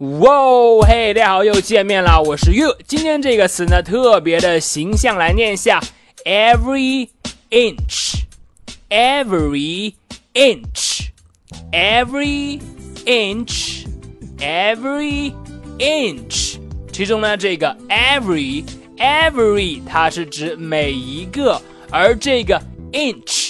哇，嘿，大家好，又见面了，我是 you。今天这个词呢，特别的形象，来念一下：every inch，every inch，every inch，every inch。其中呢，这个 every every 它是指每一个，而这个 inch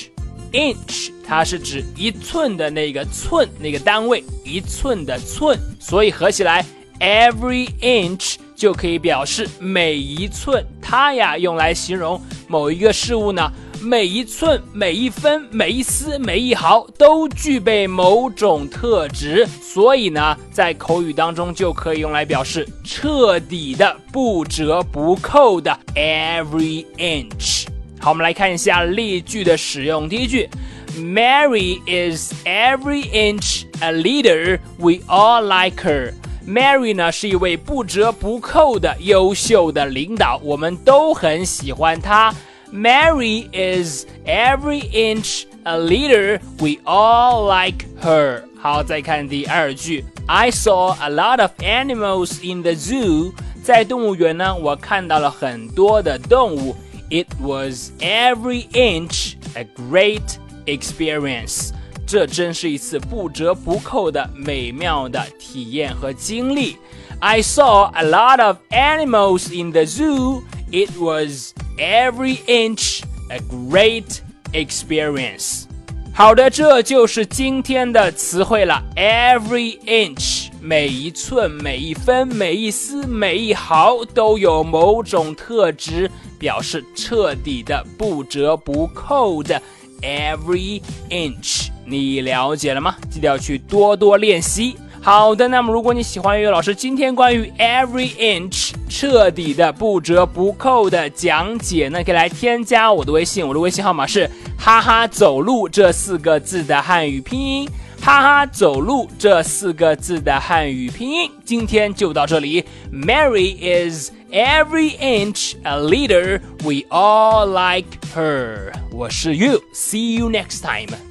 inch 它是指一寸的那个寸那个单位，一寸的寸，所以合起来 every inch 就可以表示每一寸。它呀用来形容某一个事物呢，每一寸、每一分、每一丝、每一毫都具备某种特质，所以呢，在口语当中就可以用来表示彻底的、不折不扣的 every inch。好，我们来看一下例句的使用。第一句，Mary is every inch a leader. We all like her. Mary 呢是一位不折不扣的优秀的领导，我们都很喜欢她。Mary is every inch a leader. We all like her. 好，再看第二句，I saw a lot of animals in the zoo. 在动物园呢，我看到了很多的动物。 It was every inch a great experience. 这真是一次不折不扣的美妙的体验和经历。I saw a lot of animals in the zoo. It was every inch a great experience. 好的，这就是今天的词汇了。Every inch， 每一寸、每一分、每一丝、每一毫都有某种特质，表示彻底的、不折不扣的。Every inch，你了解了吗？记得要去多多练习。好的，那么如果你喜欢岳老师今天关于 every inch 彻底的不折不扣的讲解那，可以来添加我的微信，我的微信号码是哈哈走路这四个字的汉语拼音，哈哈走路这四个字的汉语拼音。今天就到这里，Mary is every inch a leader. We all like her. 我是 You，see you next time.